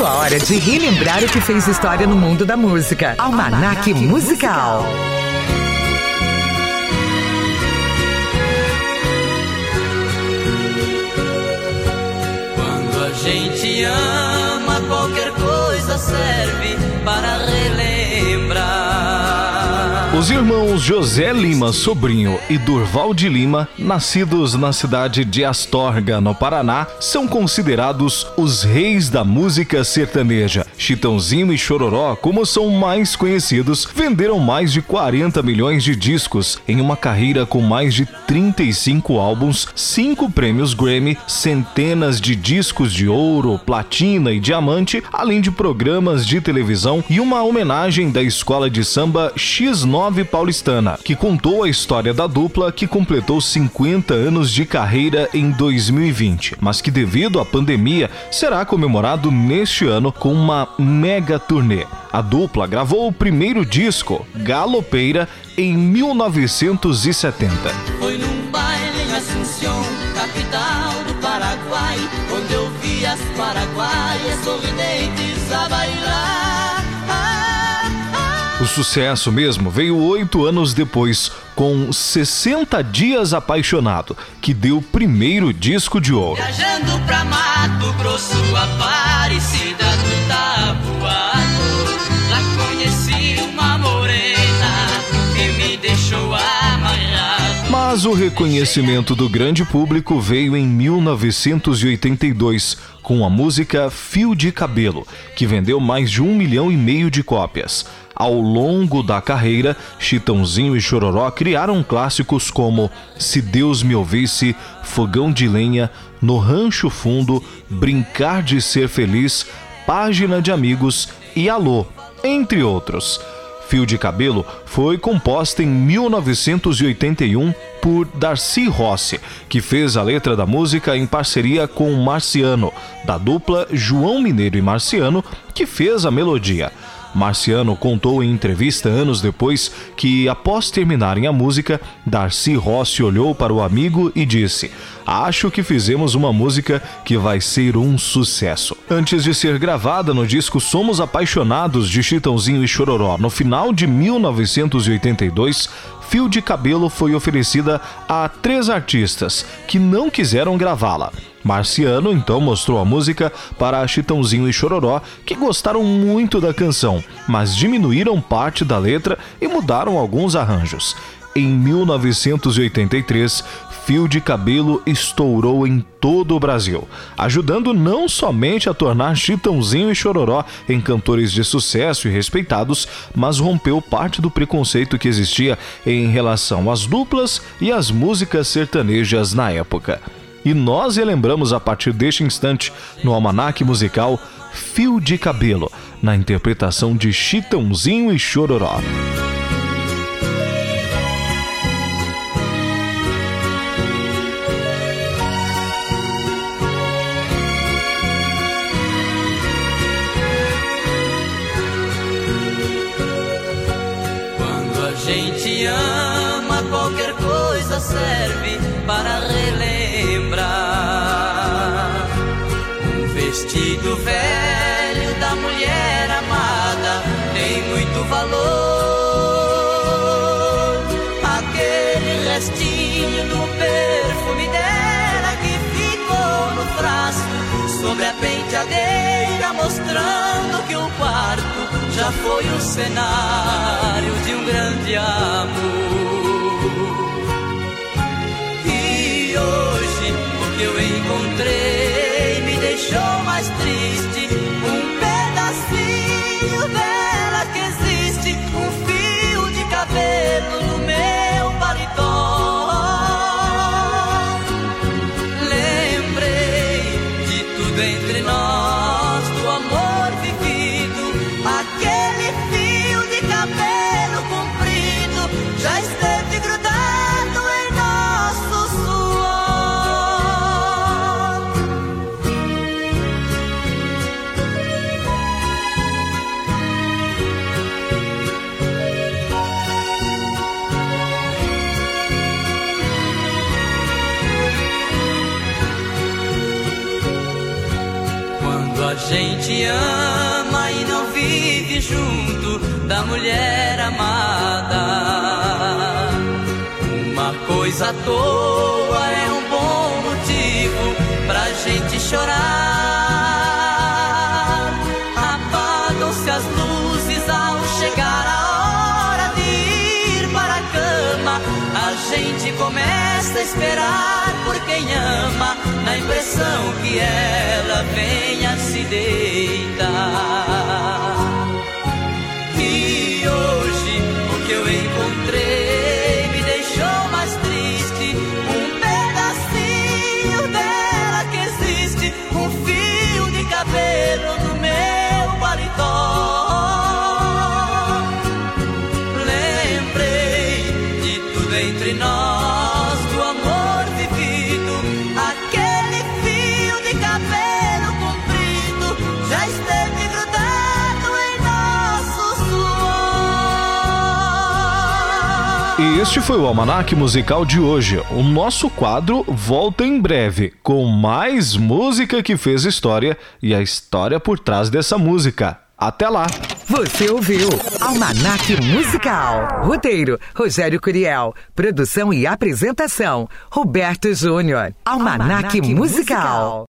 Chegou a hora de relembrar o que fez história no mundo da música. Almanac Musical. Quando a gente ama, qualquer coisa serve para. Os irmãos José Lima Sobrinho e Durval de Lima, nascidos na cidade de Astorga, no Paraná, são considerados os reis da música sertaneja. Chitãozinho e Chororó, como são mais conhecidos, venderam mais de 40 milhões de discos em uma carreira com mais de 35 álbuns, 5 prêmios Grammy, centenas de discos de ouro, platina e diamante, além de programas de televisão e uma homenagem da escola de samba X9 paulistana, que contou a história da dupla que completou 50 anos de carreira em 2020, mas que devido à pandemia será comemorado neste ano com uma mega turnê. A dupla gravou o primeiro disco, Galopeira, em 1970. Foi num baile em Assunção, capital do Paraguai, onde eu vi as paraguaias sorridentes a bailar. O sucesso mesmo veio oito anos depois, com 60 Dias Apaixonado, que deu o primeiro disco de ouro. Viajando pra Mato Grosso, Aparecida do lá conheci uma morena que me deixou amarrado. Mas o reconhecimento do grande público veio em 1982, com a música Fio de Cabelo, que vendeu mais de um milhão e meio de cópias. Ao longo da carreira, Chitãozinho e Chororó criaram clássicos como Se Deus Me Ouvisse, Fogão de Lenha, No Rancho Fundo, Brincar de Ser Feliz, Página de Amigos e Alô, entre outros. Fio de Cabelo foi composta em 1981 por Darcy Rossi, que fez a letra da música em parceria com Marciano, da dupla João Mineiro e Marciano, que fez a melodia. Marciano contou em entrevista anos depois que, após terminarem a música, Darcy Rossi olhou para o amigo e disse: Acho que fizemos uma música que vai ser um sucesso. Antes de ser gravada no disco Somos Apaixonados de Chitãozinho e Chororó, no final de 1982, Fio de Cabelo foi oferecida a três artistas que não quiseram gravá-la. Marciano então mostrou a música para Chitãozinho e Chororó, que gostaram muito da canção, mas diminuíram parte da letra e mudaram alguns arranjos. Em 1983, Fio de Cabelo estourou em todo o Brasil, ajudando não somente a tornar Chitãozinho e Chororó em cantores de sucesso e respeitados, mas rompeu parte do preconceito que existia em relação às duplas e às músicas sertanejas na época. E nós relembramos a partir deste instante, no almanaque musical, Fio de Cabelo, na interpretação de Chitãozinho e Chororó. Serve para relembrar. Um vestido velho da mulher amada tem muito valor. Aquele restinho do perfume dela que ficou no frasco sobre a penteadeira, mostrando que o quarto já foi o cenário de um grande amor. Gente ama e não vive junto da mulher amada. Uma coisa à toa é um bom motivo pra gente chorar. Apagam-se as luzes ao chegar a hora de ir para a cama. A gente começa a esperar por quem ama, na impressão que ela se E hoje o que eu encontrei me deixou mais triste. Um pedacinho dela que existe, um fio de cabelo no meu paletó. Lembrei de tudo entre nós, E este foi o Almanac Musical de hoje. O nosso quadro volta em breve com mais música que fez história e a história por trás dessa música. Até lá! Você ouviu Almanac Musical. Roteiro: Rogério Curiel. Produção e apresentação: Roberto Júnior. Almanac, Musical.